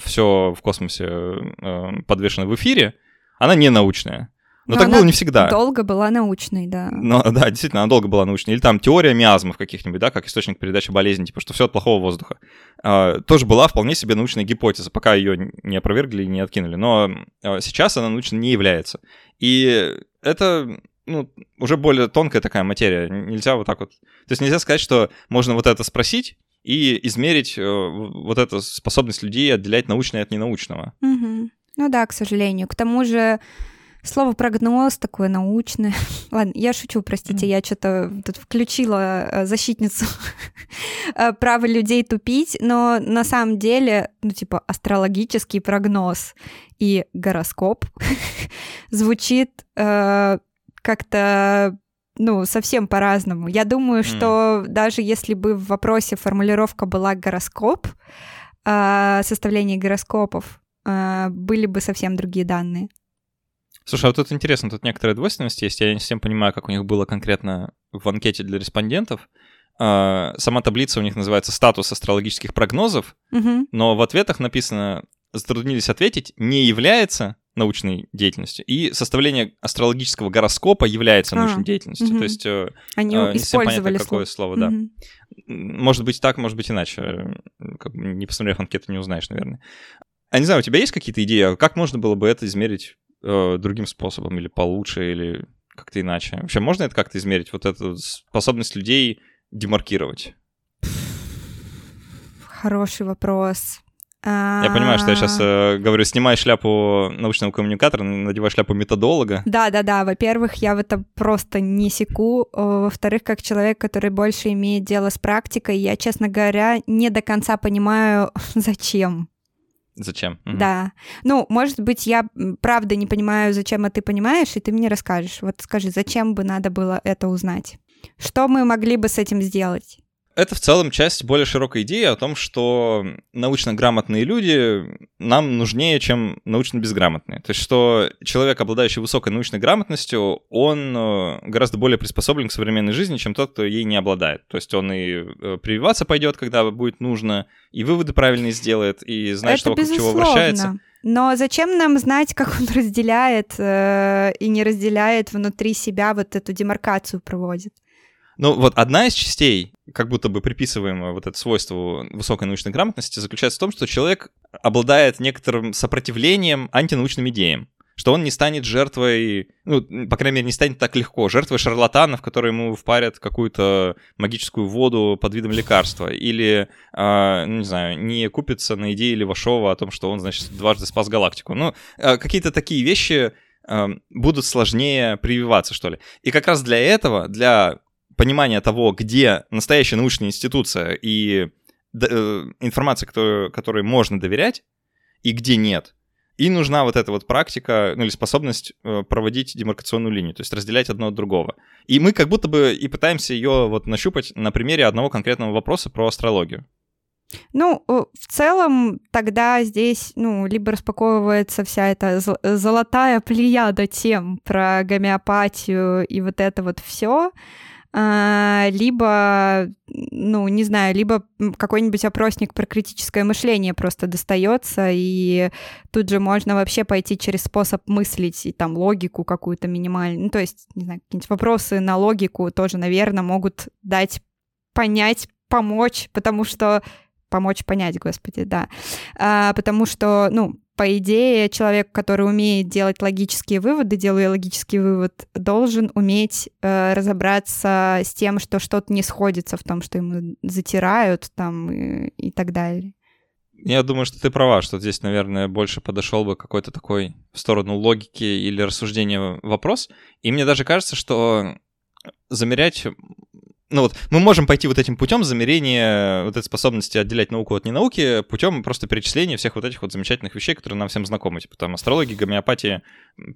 все в космосе э, подвешено в эфире, она не научная. Но, Но так было не всегда. Долго была научной, да. Но, да, действительно, она долго была научной. Или там теория миазмов каких-нибудь, да, как источник передачи болезни, типа, что все от плохого воздуха. А, тоже была вполне себе научная гипотеза, пока ее не опровергли и не откинули. Но а, сейчас она научно не является. И это ну, уже более тонкая такая материя. Нельзя вот так вот... То есть нельзя сказать, что можно вот это спросить, и измерить э, вот эту способность людей отделять научное от ненаучного. Угу. Ну да, к сожалению. К тому же слово прогноз такое научное. Ладно, я шучу, простите, я что-то тут включила э, защитницу э, права людей тупить, но на самом деле, ну типа астрологический прогноз и гороскоп звучит э, как-то ну, совсем по-разному. Я думаю, mm. что даже если бы в вопросе формулировка была гороскоп, э, составление гороскопов, э, были бы совсем другие данные. Слушай, а вот тут интересно, тут некоторая двойственность есть. Я не совсем понимаю, как у них было конкретно в анкете для респондентов. Э, сама таблица у них называется «Статус астрологических прогнозов», угу. но в ответах написано «Затруднились ответить, не является научной деятельностью, и составление астрологического гороскопа является научной а, деятельностью. Угу. То есть э, они э, использовали понятно, какое слово, да. Угу. Может быть так, может быть иначе. Как, не посмотрев анкету, не узнаешь, наверное. А не знаю, у тебя есть какие-то идеи, как можно было бы это измерить э, другим способом, или получше, или как-то иначе? Вообще, можно это как-то измерить, вот эту способность людей демаркировать? Хороший вопрос. Я понимаю, что я сейчас э, говорю, снимай шляпу научного коммуникатора, надевай шляпу методолога. Да, да, да. Во-первых, я в это просто не секу. Во-вторых, как человек, который больше имеет дело с практикой, я, честно говоря, не до конца понимаю, зачем. Зачем? Угу. Да. Ну, может быть, я правда не понимаю, зачем, а ты понимаешь, и ты мне расскажешь. Вот скажи, зачем бы надо было это узнать? Что мы могли бы с этим сделать? Это в целом часть более широкой идеи о том, что научно грамотные люди нам нужнее, чем научно безграмотные. То есть, что человек, обладающий высокой научной грамотностью, он э, гораздо более приспособлен к современной жизни, чем тот, кто ей не обладает. То есть, он и э, прививаться пойдет, когда будет нужно, и выводы правильные сделает, и знает, это что вокруг безусловно. чего вращается. Но зачем нам знать, как он разделяет э, и не разделяет внутри себя вот эту демаркацию проводит? Ну, вот одна из частей, как будто бы приписываемая вот это свойство высокой научной грамотности, заключается в том, что человек обладает некоторым сопротивлением антинаучным идеям что он не станет жертвой, ну, по крайней мере, не станет так легко, жертвой шарлатанов, которые ему впарят какую-то магическую воду под видом лекарства, или, э, ну, не знаю, не купится на идее Левашова о том, что он, значит, дважды спас галактику. Ну, э, какие-то такие вещи э, будут сложнее прививаться, что ли. И как раз для этого, для понимание того, где настоящая научная институция и э, информация, которую, которой можно доверять, и где нет. И нужна вот эта вот практика, ну или способность э, проводить демаркационную линию, то есть разделять одно от другого. И мы как будто бы и пытаемся ее вот нащупать на примере одного конкретного вопроса про астрологию. Ну, в целом, тогда здесь, ну, либо распаковывается вся эта золотая плеяда тем про гомеопатию и вот это вот все, либо, ну, не знаю, либо какой-нибудь опросник про критическое мышление просто достается, и тут же можно вообще пойти через способ мыслить и там логику какую-то минимальную. Ну, то есть, не знаю, какие-нибудь вопросы на логику тоже, наверное, могут дать понять, помочь, потому что помочь понять, господи, да. А, потому что, ну, по идее, человек, который умеет делать логические выводы, делая логический вывод, должен уметь э, разобраться с тем, что что-то не сходится в том, что ему затирают там и, и так далее. Я думаю, что ты права, что здесь, наверное, больше подошел бы какой-то такой в сторону логики или рассуждения вопрос. И мне даже кажется, что замерять ну вот, мы можем пойти вот этим путем замерения вот этой способности отделять науку от ненауки путем просто перечисления всех вот этих вот замечательных вещей, которые нам всем знакомы, типа там астрология, гомеопатия,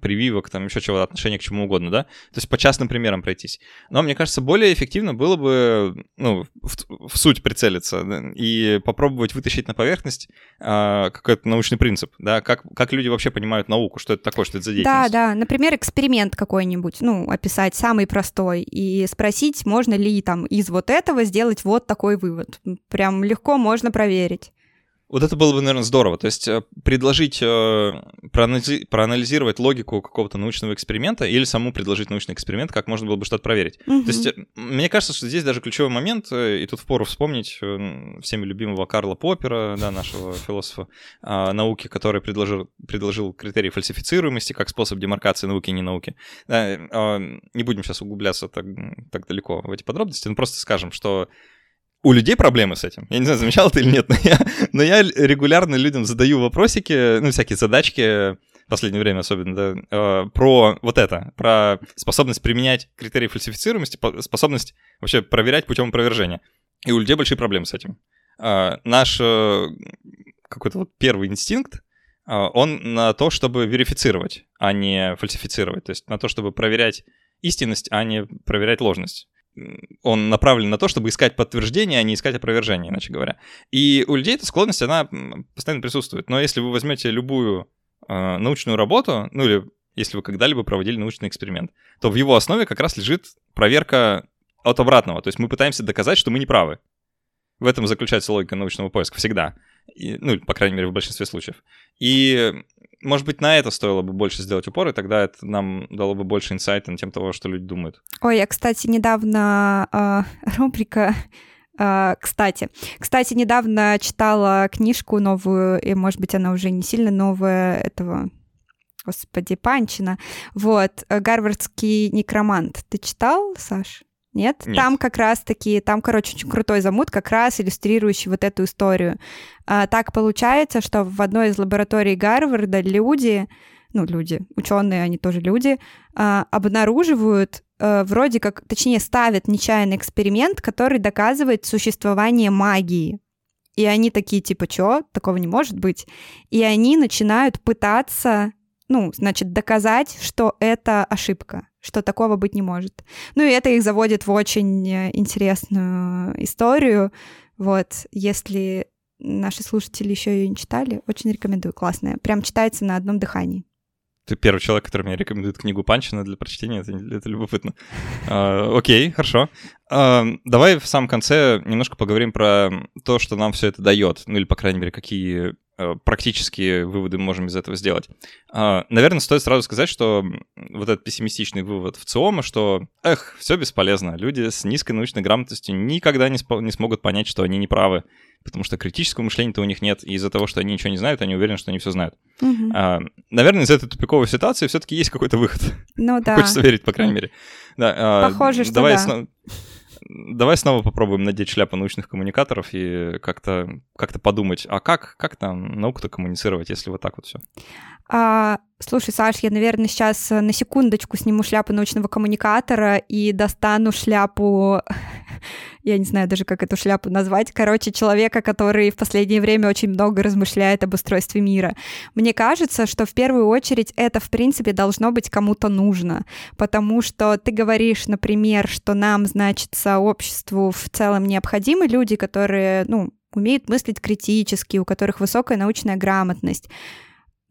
прививок, там еще чего-то, отношения к чему угодно, да? То есть по частным примерам пройтись. Но мне кажется, более эффективно было бы, ну, в, в суть прицелиться да, и попробовать вытащить на поверхность а, какой-то научный принцип, да, как, как люди вообще понимают науку, что это такое, что это за деятельность. Да, да, например, эксперимент какой-нибудь, ну, описать самый простой и спросить, можно ли там из вот этого сделать вот такой вывод. Прям легко можно проверить. Вот это было бы, наверное, здорово. То есть э, предложить, э, проанализи- проанализировать логику какого-то научного эксперимента или саму предложить научный эксперимент, как можно было бы что-то проверить. Угу. То есть э, мне кажется, что здесь даже ключевой момент, и тут впору вспомнить всеми любимого Карла Поппера, да, нашего философа а, науки, который предложил, предложил критерий фальсифицируемости как способ демаркации науки и не науки. Да, а, не будем сейчас углубляться так, так далеко в эти подробности, но просто скажем, что у людей проблемы с этим. Я не знаю, замечал ты или нет, но я, но я регулярно людям задаю вопросики, ну, всякие задачки, в последнее время особенно, да, э, про вот это, про способность применять критерии фальсифицируемости, способность вообще проверять путем опровержения. И у людей большие проблемы с этим. Э, наш э, какой-то вот первый инстинкт, он на то, чтобы верифицировать, а не фальсифицировать. То есть на то, чтобы проверять истинность, а не проверять ложность он направлен на то, чтобы искать подтверждение, а не искать опровержение, иначе говоря. И у людей эта склонность, она постоянно присутствует. Но если вы возьмете любую э, научную работу, ну или если вы когда-либо проводили научный эксперимент, то в его основе как раз лежит проверка от обратного. То есть мы пытаемся доказать, что мы не правы. В этом заключается логика научного поиска всегда. И, ну, по крайней мере, в большинстве случаев. И, может быть, на это стоило бы больше сделать упор, и тогда это нам дало бы больше инсайта на тем того, что люди думают. Ой, я, кстати, недавно э, рубрика Uh, кстати, кстати, недавно читала книжку новую, и, может быть, она уже не сильно новая, этого, господи, Панчина. Вот, «Гарвардский некромант». Ты читал, Саш? Нет? Нет? Там как раз-таки, там, короче, очень крутой замут, как раз иллюстрирующий вот эту историю. А, так получается, что в одной из лабораторий Гарварда люди, ну, люди, ученые, они тоже люди, а, обнаруживают а, вроде как, точнее, ставят нечаянный эксперимент, который доказывает существование магии. И они такие, типа, чё? Такого не может быть. И они начинают пытаться, ну, значит, доказать, что это ошибка что такого быть не может. Ну и это их заводит в очень э, интересную историю. Вот, если наши слушатели еще ее не читали, очень рекомендую. Классная. Прям читается на одном дыхании. Ты первый человек, который мне рекомендует книгу Панчина для прочтения, это, это любопытно. Uh, окей, хорошо. Uh, давай в самом конце немножко поговорим про то, что нам все это дает, ну или, по крайней мере, какие практические выводы мы можем из этого сделать. А, наверное, стоит сразу сказать, что вот этот пессимистичный вывод в ЦИОМа, что, эх, все бесполезно, люди с низкой научной грамотностью никогда не, не смогут понять, что они не правы, потому что критического мышления-то у них нет, и из-за того, что они ничего не знают, они уверены, что они все знают. Угу. А, наверное, из этой тупиковой ситуации все-таки есть какой-то выход. Ну да. Хочется верить, по крайней мере. Да, а, Похоже, что давай да давай снова попробуем надеть шляпу научных коммуникаторов и как-то как подумать, а как, как там науку-то коммуницировать, если вот так вот все? А, слушай, Саш, я, наверное, сейчас на секундочку сниму шляпу научного коммуникатора и достану шляпу я не знаю даже, как эту шляпу назвать, короче, человека, который в последнее время очень много размышляет об устройстве мира. Мне кажется, что в первую очередь это, в принципе, должно быть кому-то нужно, потому что ты говоришь, например, что нам, значит, сообществу в целом необходимы люди, которые, ну, умеют мыслить критически, у которых высокая научная грамотность.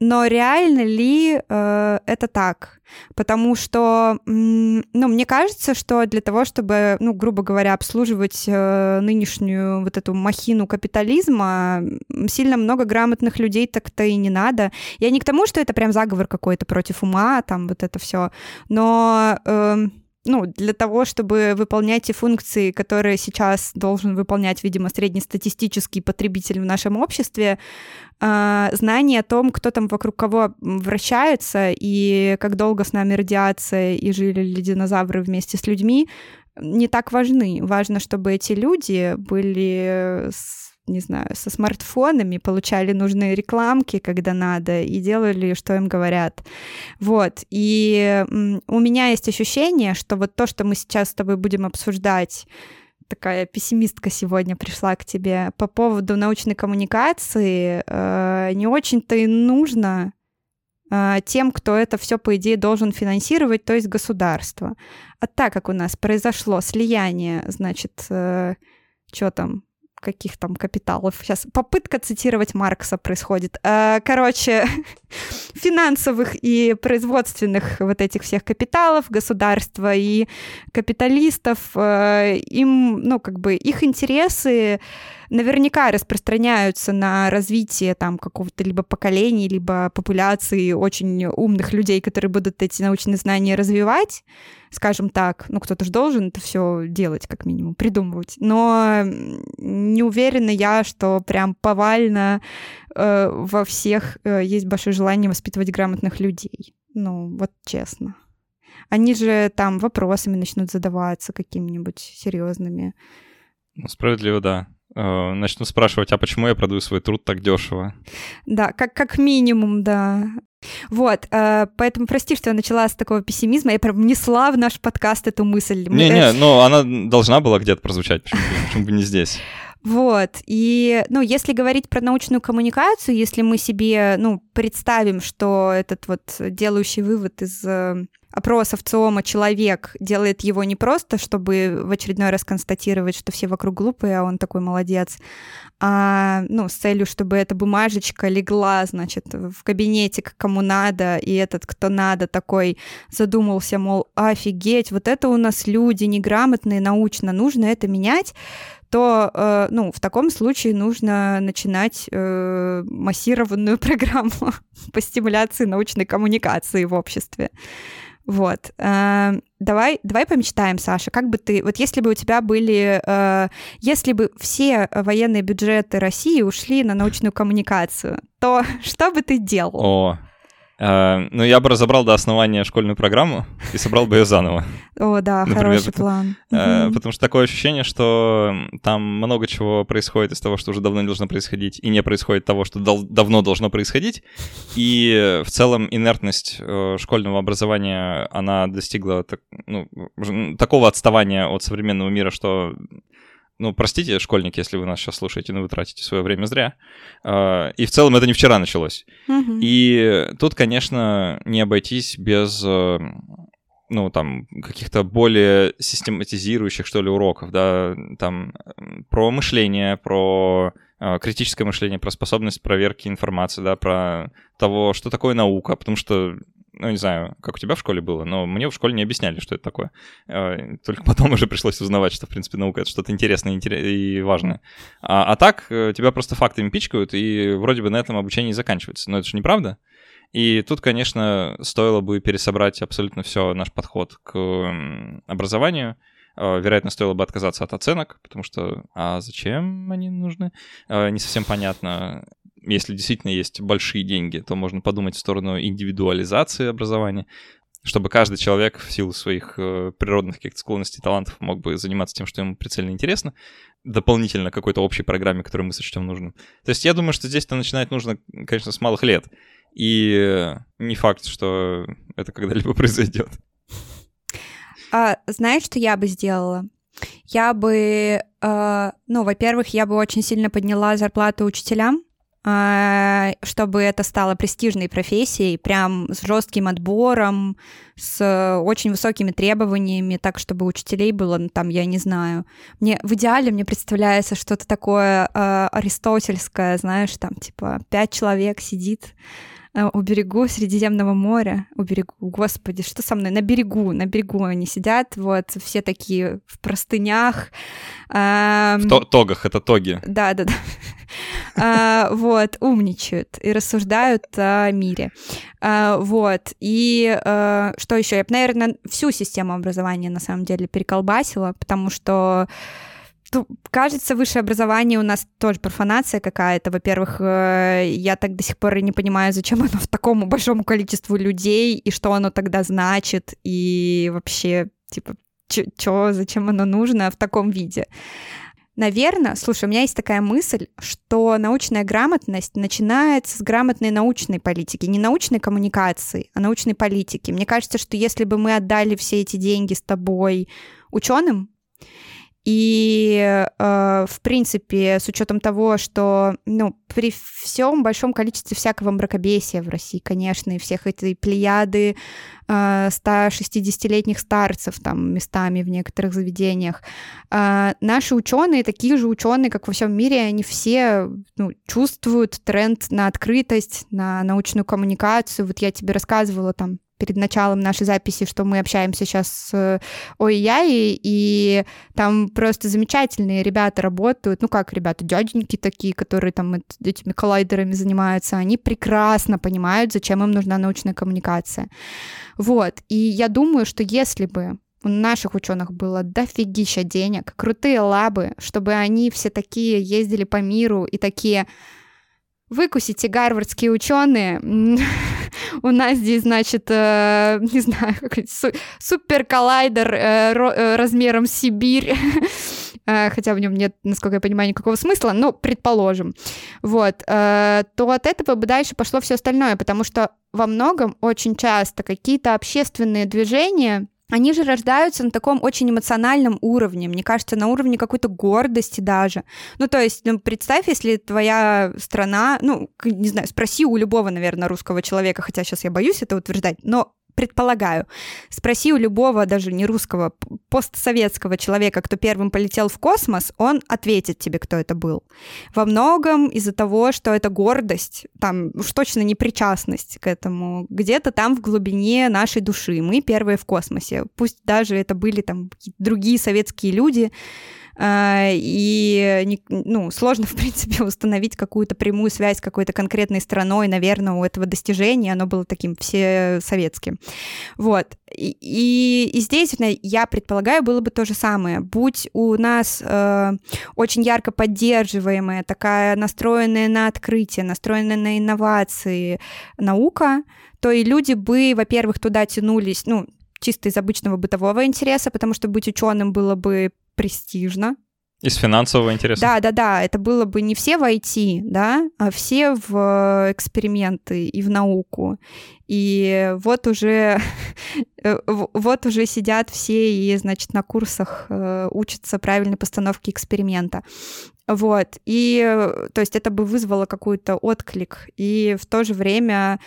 Но реально ли э, это так? Потому что, ну, мне кажется, что для того, чтобы, ну, грубо говоря, обслуживать э, нынешнюю вот эту махину капитализма, сильно много грамотных людей так-то и не надо. Я не к тому, что это прям заговор какой-то против ума, там вот это все, но э, ну, для того, чтобы выполнять те функции, которые сейчас должен выполнять, видимо, среднестатистический потребитель в нашем обществе, э, знание о том, кто там вокруг кого вращается и как долго с нами радиация и жили ли динозавры вместе с людьми, не так важны. Важно, чтобы эти люди были не знаю, со смартфонами, получали нужные рекламки, когда надо, и делали, что им говорят. Вот. И у меня есть ощущение, что вот то, что мы сейчас с тобой будем обсуждать, такая пессимистка сегодня пришла к тебе по поводу научной коммуникации, э, не очень-то и нужно э, тем, кто это все, по идее, должен финансировать, то есть государство. А так как у нас произошло слияние, значит, э, что там, каких там капиталов. Сейчас попытка цитировать Маркса происходит. Э, короче, финансовых и производственных вот этих всех капиталов государства и капиталистов, э, им, ну, как бы их интересы наверняка распространяются на развитие там какого-то либо поколения, либо популяции очень умных людей, которые будут эти научные знания развивать, скажем так. Ну, кто-то же должен это все делать, как минимум, придумывать. Но не уверена я, что прям повально э, во всех э, есть большое желание воспитывать грамотных людей. Ну, вот честно. Они же там вопросами начнут задаваться какими-нибудь серьезными. Ну, справедливо, да. Э, начну спрашивать, а почему я продаю свой труд так дешево? Да, как, как минимум, да. Вот, э, поэтому прости, что я начала с такого пессимизма, я прям несла в наш подкаст эту мысль. Не-не, но она должна была где-то прозвучать, почему, почему бы не здесь? Вот, и, ну, если говорить про научную коммуникацию, если мы себе, ну, представим, что этот вот делающий вывод из э, опросов ЦИОМа человек делает его не просто, чтобы в очередной раз констатировать, что все вокруг глупые, а он такой молодец, а, ну, с целью, чтобы эта бумажечка легла, значит, в кабинете к кому надо, и этот, кто надо, такой задумался, мол, офигеть, вот это у нас люди неграмотные, научно, нужно это менять, то, э, ну, в таком случае нужно начинать э, массированную программу по стимуляции научной коммуникации в обществе. Вот. Э, давай, давай помечтаем, Саша, как бы ты... Вот если бы у тебя были... Если бы все военные бюджеты России ушли на научную коммуникацию, то что бы ты делал? О, ну, я бы разобрал до основания школьную программу и собрал бы ее заново. О, да, Например, хороший план. Э, потому что такое ощущение, что там много чего происходит из того, что уже давно не должно происходить, и не происходит того, что давно должно происходить. И в целом инертность э, школьного образования, она достигла ну, такого отставания от современного мира, что ну, простите, школьники, если вы нас сейчас слушаете, но вы тратите свое время зря. А, и в целом это не вчера началось. Угу. И тут, конечно, не обойтись без э, ну, там, каких-то более систематизирующих, что ли, уроков, да, там, про мышление, про э, критическое мышление, про способность проверки информации, да, про того, что такое наука, потому что ну, не знаю, как у тебя в школе было, но мне в школе не объясняли, что это такое. А, только потом уже пришлось узнавать, что, в принципе, наука — это что-то интересное и важное. А, а так э, тебя просто фактами пичкают, и вроде бы на этом обучение и заканчивается. Но это же неправда. И тут, конечно, стоило бы пересобрать абсолютно все наш подход к образованию. А, вероятно, стоило бы отказаться от оценок, потому что а зачем они нужны? Не совсем понятно если действительно есть большие деньги, то можно подумать в сторону индивидуализации образования, чтобы каждый человек в силу своих э, природных каких-то склонностей, талантов мог бы заниматься тем, что ему прицельно интересно, дополнительно какой-то общей программе, которую мы сочтем нужным. То есть я думаю, что здесь-то начинать нужно, конечно, с малых лет. И не факт, что это когда-либо произойдет. А, знаешь, что я бы сделала? Я бы, э, ну, во-первых, я бы очень сильно подняла зарплату учителям, чтобы это стало престижной профессией, прям с жестким отбором, с очень высокими требованиями, так, чтобы учителей было, ну, там, я не знаю. Мне в идеале мне представляется что-то такое э, аристотельское, знаешь, там, типа, пять человек сидит у берегу Средиземного моря, у берегу, господи, что со мной, на берегу, на берегу они сидят, вот, все такие в простынях. В то тогах, это тоги. Да, да, да. А, вот, умничают и рассуждают о мире. А, вот, и что еще? Я бы, наверное, всю систему образования на самом деле переколбасила, потому что кажется, высшее образование у нас тоже профанация какая-то. Во-первых, э, я так до сих пор и не понимаю, зачем оно в такому большому количеству людей, и что оно тогда значит, и вообще, типа, чё, зачем оно нужно в таком виде. Наверное, слушай, у меня есть такая мысль, что научная грамотность начинается с грамотной научной политики, не научной коммуникации, а научной политики. Мне кажется, что если бы мы отдали все эти деньги с тобой ученым, и, э, в принципе, с учетом того, что, ну, при всем большом количестве всякого мракобесия в России, конечно, и всех этой плеяды э, 160-летних старцев там местами в некоторых заведениях, э, наши ученые, такие же ученые, как во всем мире, они все ну, чувствуют тренд на открытость, на научную коммуникацию. Вот я тебе рассказывала там перед началом нашей записи, что мы общаемся сейчас с ОИЯИ, и там просто замечательные ребята работают, ну как ребята, дяденьки такие, которые там этими коллайдерами занимаются, они прекрасно понимают, зачем им нужна научная коммуникация. Вот, и я думаю, что если бы у наших ученых было дофигища денег, крутые лабы, чтобы они все такие ездили по миру и такие выкусите гарвардские ученые. У нас здесь, значит, э, не знаю, супер коллайдер э, э, размером Сибирь. хотя в нем нет, насколько я понимаю, никакого смысла, но предположим, вот, то от этого бы дальше пошло все остальное, потому что во многом очень часто какие-то общественные движения они же рождаются на таком очень эмоциональном уровне, мне кажется, на уровне какой-то гордости даже. Ну, то есть, ну, представь, если твоя страна, ну, не знаю, спроси у любого, наверное, русского человека, хотя сейчас я боюсь это утверждать, но предполагаю. Спроси у любого, даже не русского, постсоветского человека, кто первым полетел в космос, он ответит тебе, кто это был. Во многом из-за того, что это гордость, там уж точно не причастность к этому, где-то там в глубине нашей души. Мы первые в космосе. Пусть даже это были там другие советские люди, и ну, сложно, в принципе, установить какую-то прямую связь с какой-то конкретной страной, наверное, у этого достижения, оно было таким всесоветским. Вот. И, и, и здесь я предполагаю, было бы то же самое. Будь у нас э, очень ярко поддерживаемая, такая настроенная на открытие, настроенная на инновации наука, то и люди бы, во-первых, туда тянулись, ну, чисто из обычного бытового интереса, потому что быть ученым было бы престижно, из финансового интереса. Да, да, да. Это было бы не все в IT, да, а все в э, эксперименты и в науку. И вот уже, э, вот уже сидят все и, значит, на курсах э, учатся правильной постановке эксперимента. Вот. И, то есть, это бы вызвало какой-то отклик. И в то же время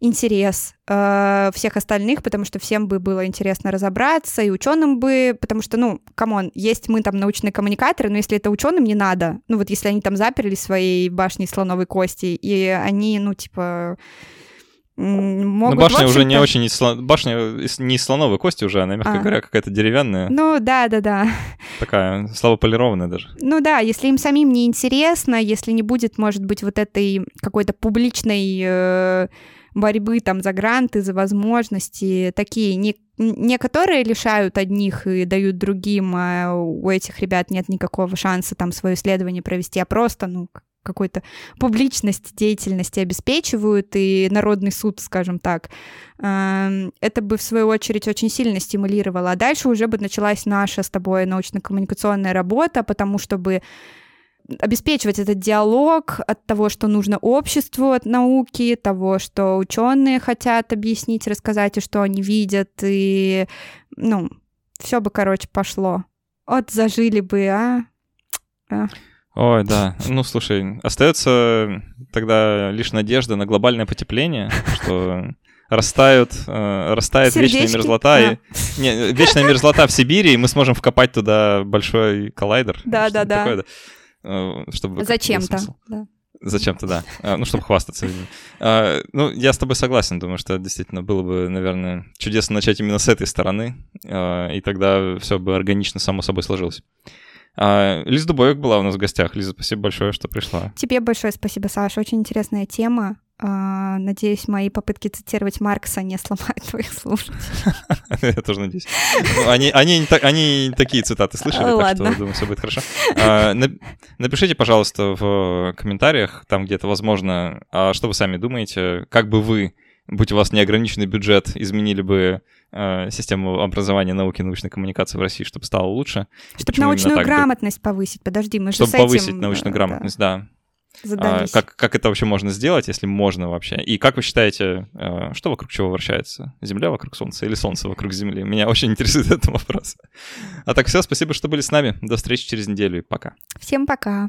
интерес э, всех остальных, потому что всем бы было интересно разобраться, и ученым бы, потому что, ну, come on, есть мы там научные коммуникаторы, но если это ученым не надо, ну вот если они там заперлись в своей башне слоновой кости, и они, ну, типа, могут... Ну, башня уже не очень... Башня не из слоновой кости уже, она, мягко а. говоря, какая-то деревянная. Ну, да-да-да. Такая слабополированная даже. Ну да, если им самим не интересно, если не будет, может быть, вот этой какой-то публичной... Э борьбы там за гранты, за возможности, такие не, не которые лишают одних и дают другим, а у этих ребят нет никакого шанса там свое исследование провести, а просто, ну, какой-то публичность деятельности обеспечивают, и народный суд, скажем так, эм, это бы, в свою очередь, очень сильно стимулировало. А дальше уже бы началась наша с тобой научно-коммуникационная работа, потому чтобы обеспечивать этот диалог от того, что нужно обществу от науки, того, что ученые хотят объяснить, рассказать, и что они видят, и, ну, все бы, короче, пошло. Вот зажили бы, а? а. Ой, да. Ну, слушай, остается тогда лишь надежда на глобальное потепление, что растают, э, растает Сердечки? вечная мерзлота. А. И, не, вечная мерзлота в Сибири, и мы сможем вкопать туда большой коллайдер. Да, да, да. Такое, да. Э, чтобы... Зачем-то, да. Зачем-то, да. А, ну, чтобы хвастаться. А, ну, я с тобой согласен, думаю, что действительно было бы, наверное, чудесно начать именно с этой стороны, а, и тогда все бы органично само собой сложилось. Лиза Дубовик была у нас в гостях. Лиза, спасибо большое, что пришла. Тебе большое спасибо, Саша. Очень интересная тема. А, надеюсь, мои попытки цитировать Маркса не сломают твоих слушателей. Я тоже надеюсь. Ну, они, такие цитаты слышали, так что, думаю, все будет хорошо. А, напишите, пожалуйста, в комментариях, там где-то возможно, а что вы сами думаете, как бы вы, будь у вас неограниченный бюджет, изменили бы систему образования, науки, научной коммуникации в России, чтобы стало лучше. Чтобы научную грамотность повысить. Подожди, мы же Чтобы повысить научную грамотность, да. А, как, как это вообще можно сделать, если можно вообще? И как вы считаете, э, что вокруг чего вращается? Земля вокруг Солнца или Солнце вокруг Земли? Меня очень интересует этот вопрос. А так все, спасибо, что были с нами. До встречи через неделю и пока. Всем пока.